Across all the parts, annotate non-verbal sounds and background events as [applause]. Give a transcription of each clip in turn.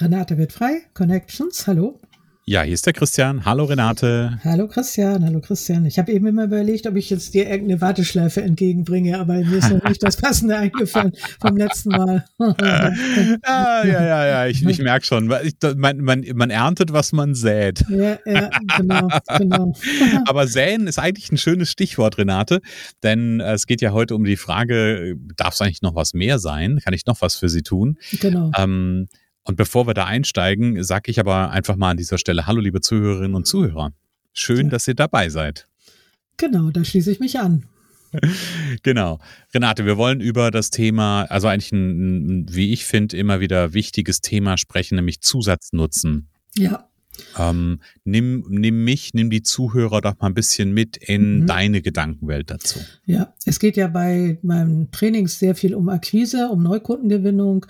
Renate wird frei, Connections, hallo. Ja, hier ist der Christian. Hallo Renate. Hallo Christian, hallo Christian. Ich habe eben immer überlegt, ob ich jetzt dir irgendeine Warteschleife entgegenbringe, aber mir ist noch nicht das Passende eingefallen vom letzten Mal. [laughs] ah, ja, ja, ja, ich, ich merke schon. Man, man, man erntet, was man sät. Ja, ja, genau, genau. [laughs] aber säen ist eigentlich ein schönes Stichwort, Renate, denn äh, es geht ja heute um die Frage, darf es eigentlich noch was mehr sein? Kann ich noch was für Sie tun? Genau. Ähm, und bevor wir da einsteigen, sage ich aber einfach mal an dieser Stelle Hallo, liebe Zuhörerinnen und Zuhörer. Schön, ja. dass ihr dabei seid. Genau, da schließe ich mich an. [laughs] Genau. Renate, wir wollen über das Thema, also eigentlich ein, wie ich finde, immer wieder wichtiges Thema sprechen, nämlich Zusatznutzen. Ja. Ähm, nimm, nimm mich, nimm die Zuhörer doch mal ein bisschen mit in mhm. deine Gedankenwelt dazu. Ja, es geht ja bei meinem Trainings sehr viel um Akquise, um Neukundengewinnung.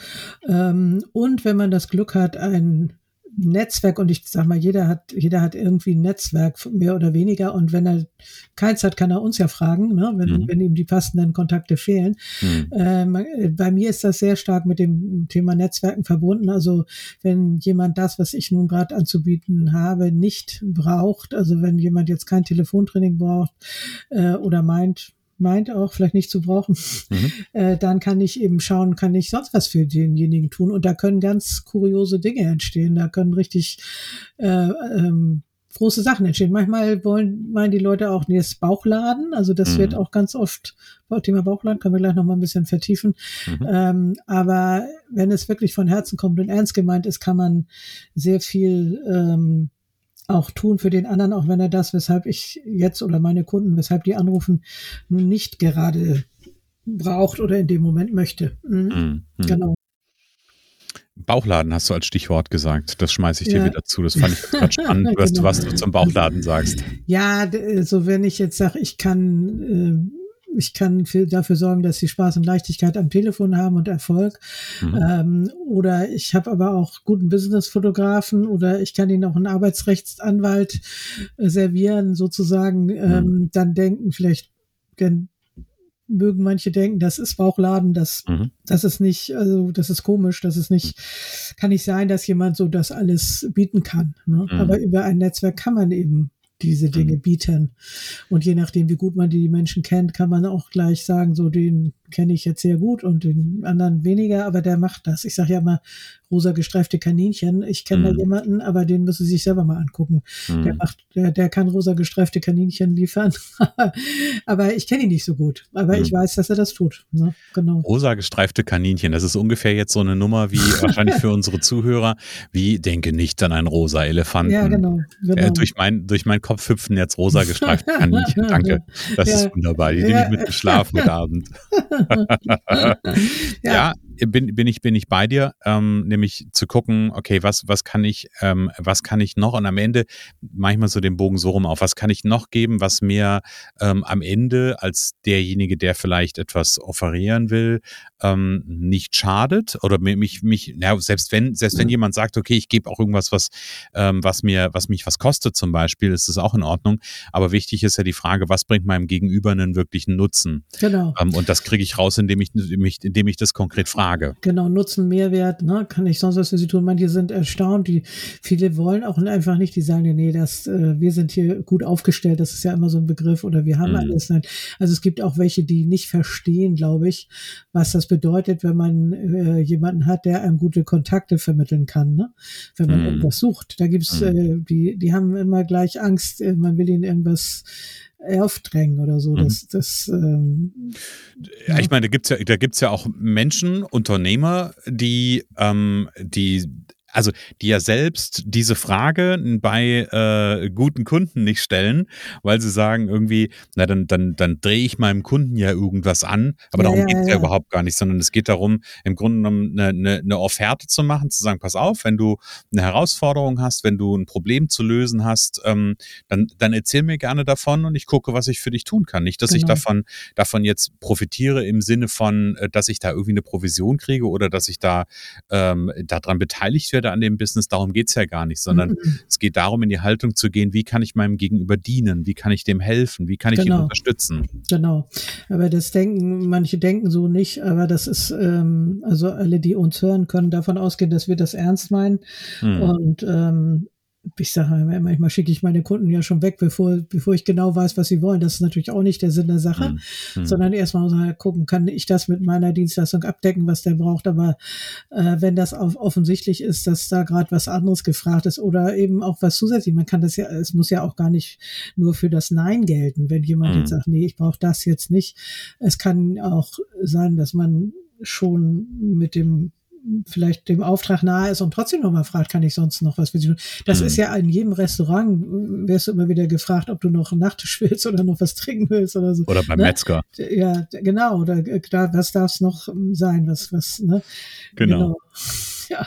Ähm, und wenn man das Glück hat, ein Netzwerk und ich sag mal, jeder hat, jeder hat irgendwie ein Netzwerk, mehr oder weniger. Und wenn er keins hat, kann er uns ja fragen, ne? wenn, mhm. wenn ihm die passenden Kontakte fehlen. Mhm. Ähm, bei mir ist das sehr stark mit dem Thema Netzwerken verbunden. Also wenn jemand das, was ich nun gerade anzubieten habe, nicht braucht, also wenn jemand jetzt kein Telefontraining braucht äh, oder meint, meint auch vielleicht nicht zu brauchen, mhm. [laughs] äh, dann kann ich eben schauen, kann ich sonst was für denjenigen tun. Und da können ganz kuriose Dinge entstehen. Da können richtig äh, ähm, große Sachen entstehen. Manchmal wollen, meinen die Leute auch, nee, das Bauchladen. Also das mhm. wird auch ganz oft, Thema Bauchladen können wir gleich nochmal ein bisschen vertiefen. Mhm. Ähm, aber wenn es wirklich von Herzen kommt und ernst gemeint ist, kann man sehr viel ähm, auch tun für den anderen, auch wenn er das, weshalb ich jetzt oder meine Kunden, weshalb die anrufen, nun nicht gerade braucht oder in dem Moment möchte. Mhm. Mhm. Genau. Bauchladen hast du als Stichwort gesagt. Das schmeiße ich dir ja. wieder zu. Das fand ich [laughs] gerade spannend, was, genau. was, du zum Bauchladen sagst. Ja, so wenn ich jetzt sage, ich kann äh, ich kann für, dafür sorgen, dass sie Spaß und Leichtigkeit am Telefon haben und Erfolg. Mhm. Ähm, oder ich habe aber auch guten Business-Fotografen oder ich kann ihnen auch einen Arbeitsrechtsanwalt äh, servieren, sozusagen. Mhm. Ähm, dann denken vielleicht, denn mögen manche denken, das ist Bauchladen, das, mhm. das ist nicht, also das ist komisch, das ist nicht, kann nicht sein, dass jemand so das alles bieten kann. Ne? Mhm. Aber über ein Netzwerk kann man eben diese Dinge mhm. bieten. Und je nachdem, wie gut man die Menschen kennt, kann man auch gleich sagen, so den kenne ich jetzt sehr gut und den anderen weniger, aber der macht das. Ich sage ja immer, rosa gestreifte Kaninchen. Ich kenne mhm. da jemanden, aber den müssen Sie sich selber mal angucken. Mhm. Der macht, der, der kann rosa gestreifte Kaninchen liefern. [laughs] aber ich kenne ihn nicht so gut. Aber mhm. ich weiß, dass er das tut. Ne? Genau. Rosa gestreifte Kaninchen, das ist ungefähr jetzt so eine Nummer wie [laughs] wahrscheinlich für unsere Zuhörer, wie denke nicht an einen rosa Elefanten. Ja, genau. genau. Äh, durch, mein, durch meinen Kopf hüpfen jetzt rosa gestreifte Kaninchen. [laughs] Danke. Das ja. ist wunderbar. Die ja. nehme ich mit geschlafen heute Abend. [laughs] ja bin, bin, ich, bin ich bei dir, ähm, nämlich zu gucken, okay, was, was kann ich, ähm, was kann ich noch und am Ende manchmal so den Bogen so rum auf, was kann ich noch geben, was mir ähm, am Ende als derjenige, der vielleicht etwas offerieren will, ähm, nicht schadet oder mich, mich, ja, selbst wenn, selbst wenn jemand sagt, okay, ich gebe auch irgendwas, was, ähm, was mir, was mich was kostet zum Beispiel, ist das auch in Ordnung. Aber wichtig ist ja die Frage, was bringt meinem Gegenüber einen wirklichen Nutzen? Genau. Ähm, und das kriege ich raus, indem ich, indem ich, indem ich das konkret frage Frage. Genau, Nutzen, Mehrwert, ne? kann ich sonst was für sie tun? Manche sind erstaunt, die viele wollen auch einfach nicht, die sagen, nee, das, äh, wir sind hier gut aufgestellt, das ist ja immer so ein Begriff oder wir haben mhm. alles. Nein. Also es gibt auch welche, die nicht verstehen, glaube ich, was das bedeutet, wenn man äh, jemanden hat, der einem gute Kontakte vermitteln kann, ne? wenn man mhm. irgendwas sucht. Da gibt's, mhm. äh, die, die haben immer gleich Angst, äh, man will ihnen irgendwas aufdrängen oder so. Mhm. Das, das, ähm, ja, ich meine, da gibt's ja, da gibt's ja auch Menschen, Unternehmer, die, ähm, die also die ja selbst diese Frage bei äh, guten Kunden nicht stellen, weil sie sagen irgendwie, na dann, dann, dann drehe ich meinem Kunden ja irgendwas an, aber ja, darum geht es ja, ja, überhaupt gar nicht, sondern es geht darum, im Grunde genommen eine, eine, eine Offerte zu machen, zu sagen, pass auf, wenn du eine Herausforderung hast, wenn du ein Problem zu lösen hast, ähm, dann, dann erzähl mir gerne davon und ich gucke, was ich für dich tun kann. Nicht, dass genau. ich davon, davon jetzt profitiere im Sinne von, äh, dass ich da irgendwie eine Provision kriege oder dass ich da ähm, daran beteiligt werde werde an dem Business, darum geht es ja gar nicht, sondern mhm. es geht darum, in die Haltung zu gehen, wie kann ich meinem Gegenüber dienen, wie kann ich dem helfen, wie kann ich genau. ihn unterstützen. Genau. Aber das denken, manche denken so nicht, aber das ist, ähm, also alle, die uns hören, können davon ausgehen, dass wir das ernst meinen. Mhm. Und ähm, ich sage manchmal schicke ich meine Kunden ja schon weg, bevor, bevor ich genau weiß, was sie wollen. Das ist natürlich auch nicht der Sinn der Sache, mhm. sondern erstmal muss man gucken, kann ich das mit meiner Dienstleistung abdecken, was der braucht. Aber äh, wenn das auf, offensichtlich ist, dass da gerade was anderes gefragt ist oder eben auch was zusätzlich, man kann das ja, es muss ja auch gar nicht nur für das Nein gelten, wenn jemand mhm. jetzt sagt, nee, ich brauche das jetzt nicht. Es kann auch sein, dass man schon mit dem vielleicht dem Auftrag nahe ist und trotzdem nochmal fragt, kann ich sonst noch was für Sie tun? Das mhm. ist ja in jedem Restaurant, wirst du immer wieder gefragt, ob du noch einen Nachtisch willst oder noch was trinken willst oder so. Oder beim ne? Metzger. Ja, genau. Oder äh, da, was darf es noch sein? Was, was, ne? genau. genau. Ja.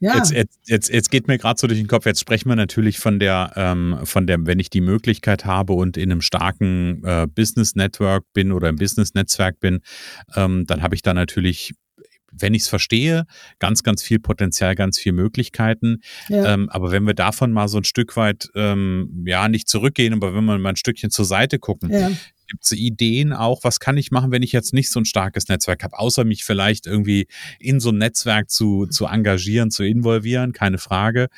ja. Jetzt, jetzt, jetzt, jetzt geht mir gerade so durch den Kopf, jetzt sprechen wir natürlich von der, ähm, von der, wenn ich die Möglichkeit habe und in einem starken äh, Business Network bin oder im Business Netzwerk bin, ähm, dann habe ich da natürlich wenn ich es verstehe, ganz, ganz viel Potenzial, ganz viel Möglichkeiten. Ja. Ähm, aber wenn wir davon mal so ein Stück weit, ähm, ja, nicht zurückgehen, aber wenn wir mal ein Stückchen zur Seite gucken, ja. Gibt es Ideen auch, was kann ich machen, wenn ich jetzt nicht so ein starkes Netzwerk habe, außer mich vielleicht irgendwie in so ein Netzwerk zu, zu engagieren, zu involvieren, keine Frage.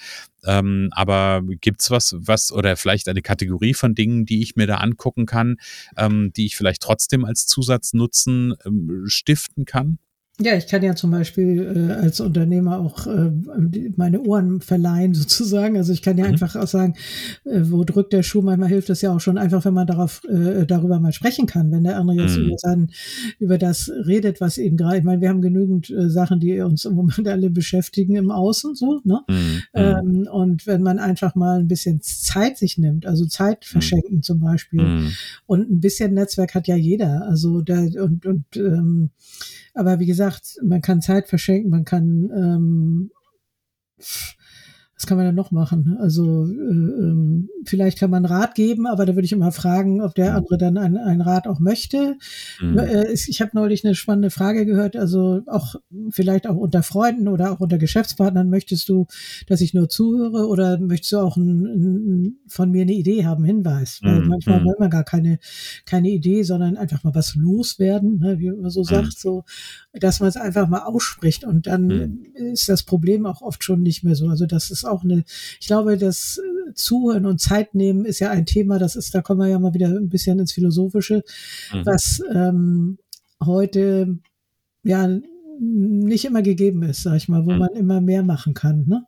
Ähm, aber gibt's was, was oder vielleicht eine Kategorie von Dingen, die ich mir da angucken kann, ähm, die ich vielleicht trotzdem als Zusatznutzen ähm, stiften kann? Ja, ich kann ja zum Beispiel äh, als Unternehmer auch äh, meine Ohren verleihen [laughs] sozusagen. Also ich kann ja mhm. einfach auch sagen, äh, wo drückt der Schuh? Manchmal hilft es ja auch schon einfach, wenn man darauf äh, darüber mal sprechen kann, wenn der andere jetzt mhm. über, sein, über das redet, was ihn gerade. Ich meine, wir haben genügend äh, Sachen, die uns im Moment [laughs] alle beschäftigen im Außen, so. Ne? Mhm. mhm. Ähm, und wenn man einfach mal ein bisschen Zeit sich nimmt, also Zeit mhm. verschenken zum Beispiel, mhm. und ein bisschen Netzwerk hat ja jeder. Also da und und ähm, aber wie gesagt, man kann Zeit verschenken, man kann ähm, was kann man denn noch machen? Also äh, ähm, vielleicht kann man Rat geben, aber da würde ich immer fragen, ob der mhm. andere dann einen, einen Rat auch möchte. Mhm. Äh, ich habe neulich eine spannende Frage gehört, also auch vielleicht auch unter Freunden oder auch unter Geschäftspartnern, möchtest du, dass ich nur zuhöre oder möchtest du auch ein, ein, von mir eine Idee haben, Hinweis? Weil mhm. manchmal mhm. will man gar keine, keine Idee, sondern einfach mal was loswerden, ne, wie man so mhm. sagt, so, dass man es einfach mal ausspricht und dann mhm. ist das Problem auch oft schon nicht mehr so. Also das ist auch eine, ich glaube, das äh, Zuhören und Zeit nehmen ist ja ein Thema, das ist, da kommen wir ja mal wieder ein bisschen ins Philosophische, mhm. was ähm, heute ja nicht immer gegeben ist, sag ich mal, wo mhm. man immer mehr machen kann. Ne?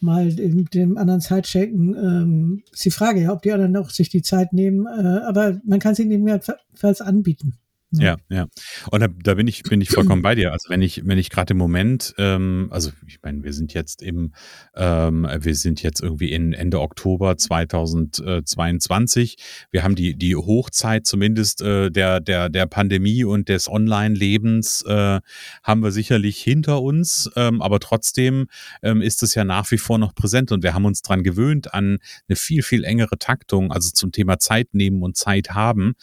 Mal dem, dem anderen Zeit schenken, ähm, ist die Frage, ja, ob die anderen auch sich die Zeit nehmen, äh, aber man kann sie ihnen jedenfalls anbieten. Ja, ja. Und da, da bin ich, bin ich vollkommen bei dir. Also wenn ich, wenn ich gerade im Moment, ähm, also ich meine, wir sind jetzt im, ähm, wir sind jetzt irgendwie in Ende Oktober 2022. Wir haben die, die Hochzeit zumindest äh, der, der, der Pandemie und des Online-Lebens äh, haben wir sicherlich hinter uns. Ähm, aber trotzdem ähm, ist es ja nach wie vor noch präsent und wir haben uns dran gewöhnt an eine viel, viel engere Taktung, also zum Thema Zeit nehmen und Zeit haben.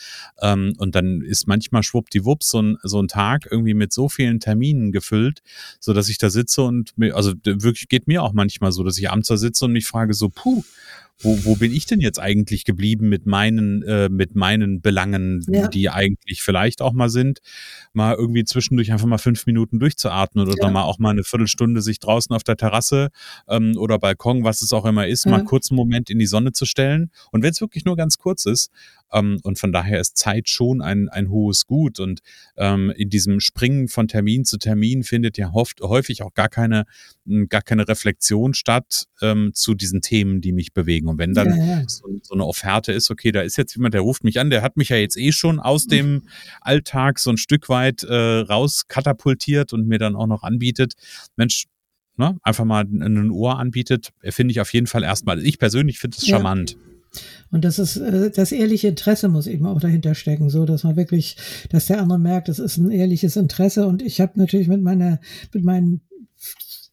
Ähm, und dann ist manchmal mal schwuppdiwupps so ein, so ein Tag irgendwie mit so vielen Terminen gefüllt, so dass ich da sitze und mir, also wirklich geht mir auch manchmal so, dass ich abends da sitze und mich frage so, puh, wo, wo bin ich denn jetzt eigentlich geblieben mit meinen, äh, mit meinen Belangen, ja. die eigentlich vielleicht auch mal sind, mal irgendwie zwischendurch einfach mal fünf Minuten durchzuatmen oder ja. mal auch mal eine Viertelstunde sich draußen auf der Terrasse ähm, oder Balkon, was es auch immer ist, ja. mal kurz einen Moment in die Sonne zu stellen. Und wenn es wirklich nur ganz kurz ist, ähm, und von daher ist Zeit schon ein, ein hohes Gut. Und ähm, in diesem Springen von Termin zu Termin findet ja oft, häufig auch gar keine, gar keine Reflexion statt ähm, zu diesen Themen, die mich bewegen. Und wenn dann ja, ja. So, so, eine Offerte ist, okay, da ist jetzt jemand, der ruft mich an, der hat mich ja jetzt eh schon aus dem Alltag so ein Stück weit äh, raus katapultiert und mir dann auch noch anbietet, Mensch, ne, einfach mal ein Ohr anbietet, finde ich auf jeden Fall erstmal. Ich persönlich finde es charmant. Und das ist äh, das ehrliche Interesse muss eben auch dahinter stecken, so dass man wirklich, dass der andere merkt, es ist ein ehrliches Interesse. Und ich habe natürlich mit meiner, mit meinen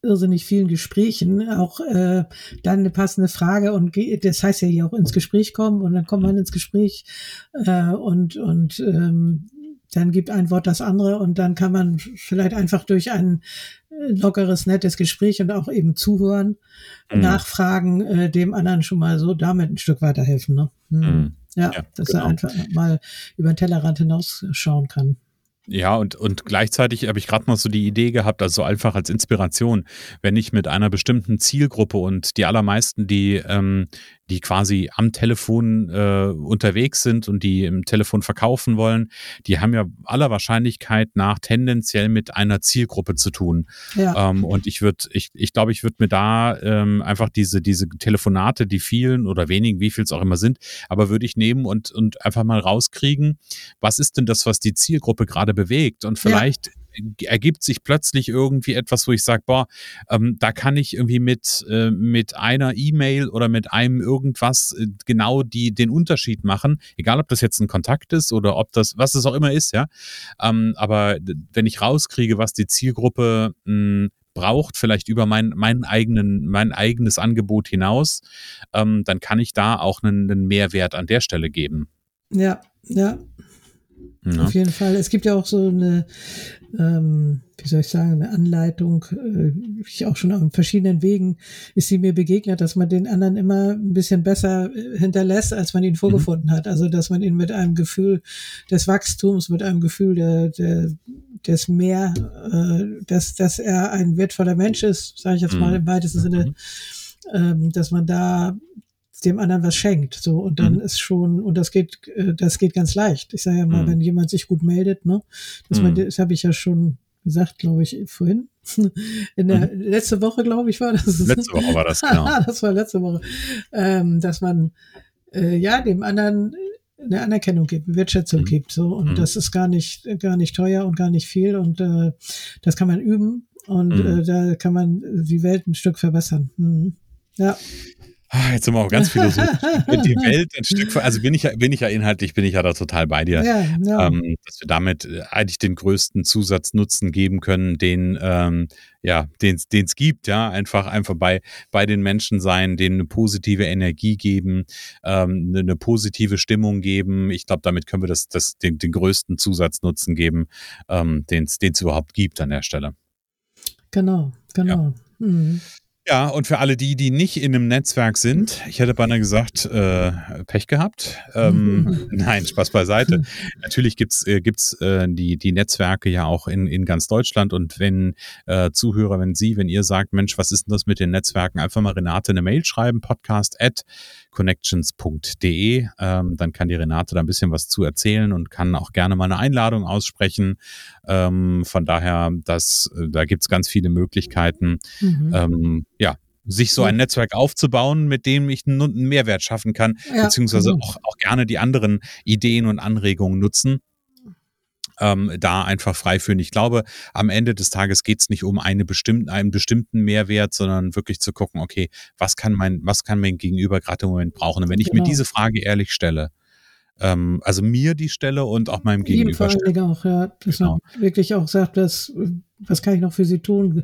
irrsinnig vielen Gesprächen auch äh, dann eine passende Frage und das heißt ja hier auch ins Gespräch kommen und dann kommt man ins Gespräch äh, und und ähm, dann gibt ein Wort das andere und dann kann man vielleicht einfach durch ein lockeres, nettes Gespräch und auch eben zuhören, mhm. nachfragen, äh, dem anderen schon mal so damit ein Stück weiterhelfen. Ne? Mhm. Mhm. Ja, ja, dass genau. er einfach mal über den Tellerrand hinausschauen kann. Ja, und, und gleichzeitig habe ich gerade noch so die Idee gehabt, also einfach als Inspiration, wenn ich mit einer bestimmten Zielgruppe und die allermeisten, die, ähm, die quasi am Telefon äh, unterwegs sind und die im Telefon verkaufen wollen, die haben ja aller Wahrscheinlichkeit nach tendenziell mit einer Zielgruppe zu tun. Ja. Ähm, und ich würde, ich, ich glaube, ich würde mir da ähm, einfach diese, diese Telefonate, die vielen oder wenigen, wie viel es auch immer sind, aber würde ich nehmen und, und einfach mal rauskriegen, was ist denn das, was die Zielgruppe gerade bewegt? Und vielleicht ja ergibt sich plötzlich irgendwie etwas, wo ich sage, boah, ähm, da kann ich irgendwie mit, äh, mit einer E-Mail oder mit einem irgendwas äh, genau die, den Unterschied machen, egal ob das jetzt ein Kontakt ist oder ob das, was es auch immer ist, ja. Ähm, aber wenn ich rauskriege, was die Zielgruppe mh, hm, braucht, vielleicht über mein, meinen eigenen, mein eigenes Angebot hinaus, ähm, dann kann ich da auch einen, einen Mehrwert an der Stelle geben. Ja, ja, ja. Auf jeden Fall. Es gibt ja auch so eine, ähm, wie soll ich sagen, eine Anleitung, äh, ich auch schon auf verschiedenen Wegen ist sie mir begegnet, dass man den anderen immer ein bisschen besser äh, hinterlässt, als man ihn mhm. vorgefunden mhm. hat. Also dass man ihn mit einem Gefühl des Wachstums, mit einem Gefühl der, der, des mehr, äh, dass, dass er ein wertvoller Mensch ist, sage ich jetzt mal im weitesten Sinne, mhm. ähm, dass man da dem anderen was schenkt. So, und dann mhm. ist schon, und das geht, äh, das geht ganz leicht. Ich sage ja mal, mhm. wenn jemand sich gut meldet, ne, man, mhm. das habe ich ja schon gesagt, glaube ich, vorhin. [laughs] In der mhm. letzte Woche, glaube ich, war das. Letzte Woche war das, [laughs] genau. das war letzte Woche. Ähm, dass man äh, ja dem anderen eine Anerkennung gibt, eine Wertschätzung mhm. gibt. So, und mhm. das ist gar nicht, gar nicht teuer und gar nicht viel. Und äh, das kann man üben und mhm. äh, da kann man die Welt ein Stück verbessern. Mhm. Ja. Ah, jetzt sind wir auch ganz [laughs] philosophisch. die Welt ein Stück, also bin ich ja, bin ich ja inhaltlich, bin ich ja da total bei dir, ja, ja. Ähm, dass wir damit äh, eigentlich den größten Zusatznutzen geben können, den ähm, ja, den es gibt, ja, einfach einfach bei bei den Menschen sein, denen eine positive Energie geben, ähm, eine, eine positive Stimmung geben. Ich glaube, damit können wir das, das den, den größten Zusatznutzen geben, ähm, den es überhaupt gibt an der Stelle. Genau, genau. Ja. Mhm. Ja, und für alle die, die nicht in einem Netzwerk sind, ich hätte beinahe gesagt, äh, Pech gehabt. Ähm, [laughs] nein, Spaß beiseite. [laughs] Natürlich gibt's äh, gibt's äh, die, die Netzwerke ja auch in, in ganz Deutschland. Und wenn äh, Zuhörer, wenn Sie, wenn ihr sagt, Mensch, was ist denn das mit den Netzwerken, einfach mal Renate eine Mail schreiben, podcast at connections.de. Ähm, dann kann die Renate da ein bisschen was zu erzählen und kann auch gerne mal eine Einladung aussprechen. Ähm, von daher, das, äh, da gibt's ganz viele Möglichkeiten. Mhm. Ähm, sich so ein Netzwerk aufzubauen, mit dem ich einen Mehrwert schaffen kann, ja, beziehungsweise genau. auch, auch gerne die anderen Ideen und Anregungen nutzen ähm, da einfach frei führen. Ich glaube, am Ende des Tages geht es nicht um eine bestimmten, einen bestimmten Mehrwert, sondern wirklich zu gucken, okay, was kann mein, was kann mein Gegenüber gerade im Moment brauchen? Und wenn ich genau. mir diese Frage ehrlich stelle, ähm, also mir die stelle und auch meinem Gegenüber. Vor allem auch, ja, dass genau. man wirklich auch sagt, dass, was kann ich noch für Sie tun?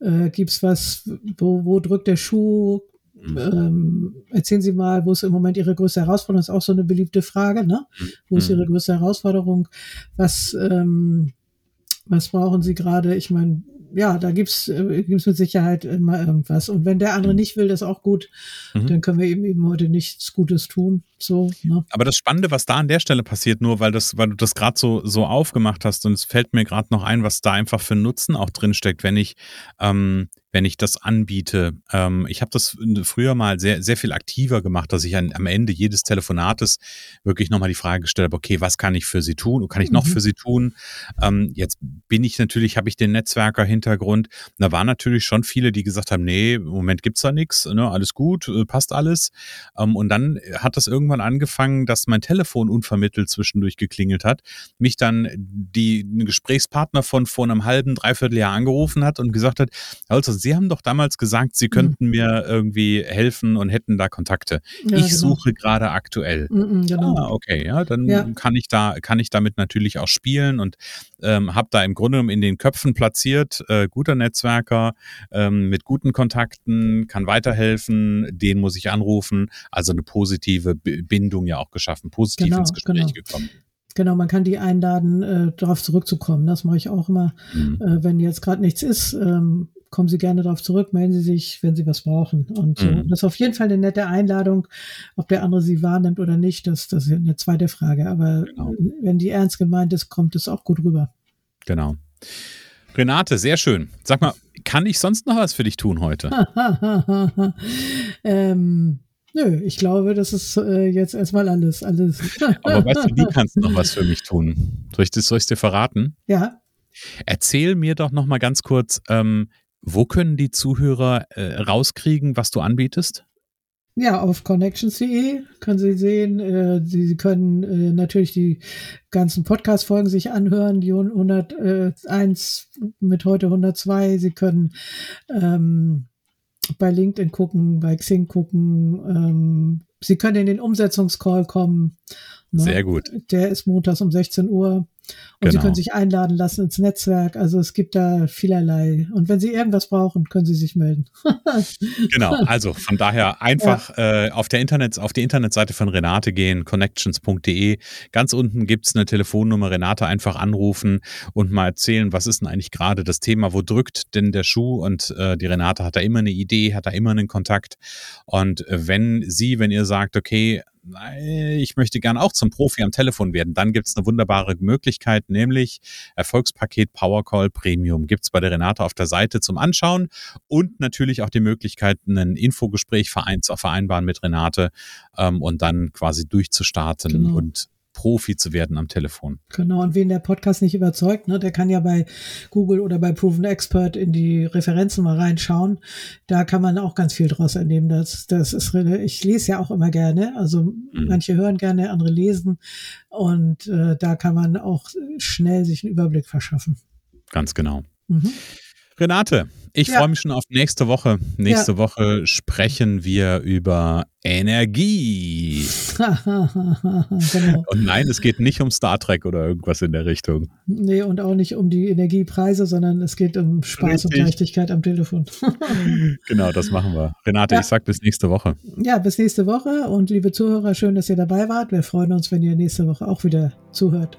Äh, Gibt es was, wo, wo drückt der Schuh? Mhm. Ähm, erzählen Sie mal, wo ist im Moment Ihre größte Herausforderung? Das ist auch so eine beliebte Frage, ne? Wo ist mhm. Ihre größte Herausforderung? Was, ähm, was brauchen Sie gerade? Ich meine, ja, da gibt's äh, gibt's mit Sicherheit immer irgendwas. Und wenn der andere mhm. nicht will, das ist auch gut. Mhm. Dann können wir eben eben heute nichts Gutes tun. So, ne? Aber das Spannende, was da an der Stelle passiert, nur weil das, weil du das gerade so, so aufgemacht hast, und es fällt mir gerade noch ein, was da einfach für Nutzen auch drinsteckt, wenn ich ähm, wenn ich das anbiete. Ähm, ich habe das früher mal sehr, sehr viel aktiver gemacht, dass ich an, am Ende jedes Telefonates wirklich nochmal die Frage gestellt habe, okay, was kann ich für Sie tun? Kann ich noch mhm. für Sie tun? Ähm, jetzt bin ich natürlich, habe ich den Netzwerker-Hintergrund. Da waren natürlich schon viele, die gesagt haben, nee, im Moment gibt's da nichts, ne, alles gut, äh, passt alles. Ähm, und dann hat das irgendwann angefangen, dass mein Telefon unvermittelt zwischendurch geklingelt hat, mich dann die Gesprächspartner von vor einem halben, dreiviertel Jahr angerufen hat und gesagt hat, also Sie haben doch damals gesagt, Sie mhm. könnten mhm. mir irgendwie helfen und hätten da Kontakte. Ja, ich genau. suche gerade aktuell. Mhm, genau. Ah, okay, ja, dann ja. kann ich da, kann ich damit natürlich auch spielen und ähm, habe da im Grunde genommen in den Köpfen platziert, äh, guter Netzwerker ähm, mit guten Kontakten, kann weiterhelfen, den muss ich anrufen. Also eine positive Bindung ja auch geschaffen, positiv genau, ins Gespräch genau. gekommen. Genau, man kann die einladen, äh, darauf zurückzukommen. Das mache ich auch immer. Mhm. Äh, wenn jetzt gerade nichts ist, ähm, kommen Sie gerne darauf zurück, melden Sie sich, wenn Sie was brauchen. Und so. Mhm. das ist auf jeden Fall eine nette Einladung. Ob der andere sie wahrnimmt oder nicht, das, das ist eine zweite Frage. Aber genau. wenn die ernst gemeint ist, kommt es auch gut rüber. Genau. Renate, sehr schön. Sag mal, kann ich sonst noch was für dich tun heute? [laughs] ähm, nö, ich glaube, das ist äh, jetzt erstmal alles. alles. [laughs] Aber weißt du, wie kannst du noch was für mich tun? Soll ich ich dir verraten? Ja. Erzähl mir doch noch mal ganz kurz, ähm, wo können die Zuhörer äh, rauskriegen, was du anbietest? Ja, auf connections.de können Sie sehen, äh, Sie können äh, natürlich die ganzen Podcast-Folgen sich anhören, die 101 mit heute 102. Sie können ähm, bei LinkedIn gucken, bei Xing gucken. Ähm, Sie können in den Umsetzungscall kommen. Ne? Sehr gut. Der ist montags um 16 Uhr. Und genau. Sie können sich einladen lassen ins Netzwerk. Also es gibt da vielerlei. Und wenn Sie irgendwas brauchen, können Sie sich melden. [laughs] genau. Also von daher einfach ja. äh, auf der Internet, auf die Internetseite von Renate gehen, connections.de. Ganz unten gibt's eine Telefonnummer. Renate einfach anrufen und mal erzählen, was ist denn eigentlich gerade das Thema? Wo drückt denn der Schuh? Und äh, die Renate hat da immer eine Idee, hat da immer einen Kontakt. Und wenn Sie, wenn ihr sagt, okay, ich möchte gern auch zum Profi am Telefon werden, dann gibt's eine wunderbare Möglichkeit, nämlich Erfolgspaket Powercall Premium gibt's bei der Renate auf der Seite zum Anschauen und natürlich auch die Möglichkeit, ein Infogespräch verein zu vereinbaren mit Renate ähm, und dann quasi durchzustarten genau. und Profi zu werden am Telefon. Genau, und wen der Podcast nicht überzeugt, ne, der kann ja bei Google oder bei Proven Expert in die Referenzen mal reinschauen. Da kann man auch ganz viel draus entnehmen. Das, das ist, ich lese ja auch immer gerne. Also mhm. manche hören gerne, andere lesen. Und äh, da kann man auch schnell sich einen Überblick verschaffen. Ganz genau. Mhm. Renate, ich ja. freue mich schon auf nächste Woche. Nächste ja. Woche sprechen wir über Energie. [laughs] genau. Und nein, es geht nicht um Star Trek oder irgendwas in der Richtung. Nee, und auch nicht um die Energiepreise, sondern es geht um Spaß Richtig. und Leichtigkeit am Telefon. [laughs] genau, das machen wir. Renate, ja. ich sag bis nächste Woche. Ja, bis nächste Woche und liebe Zuhörer, schön, dass ihr dabei wart. Wir freuen uns, wenn ihr nächste Woche auch wieder zuhört.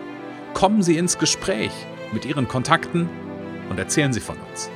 kommen Sie ins Gespräch mit Ihren Kontakten und erzählen Sie von uns.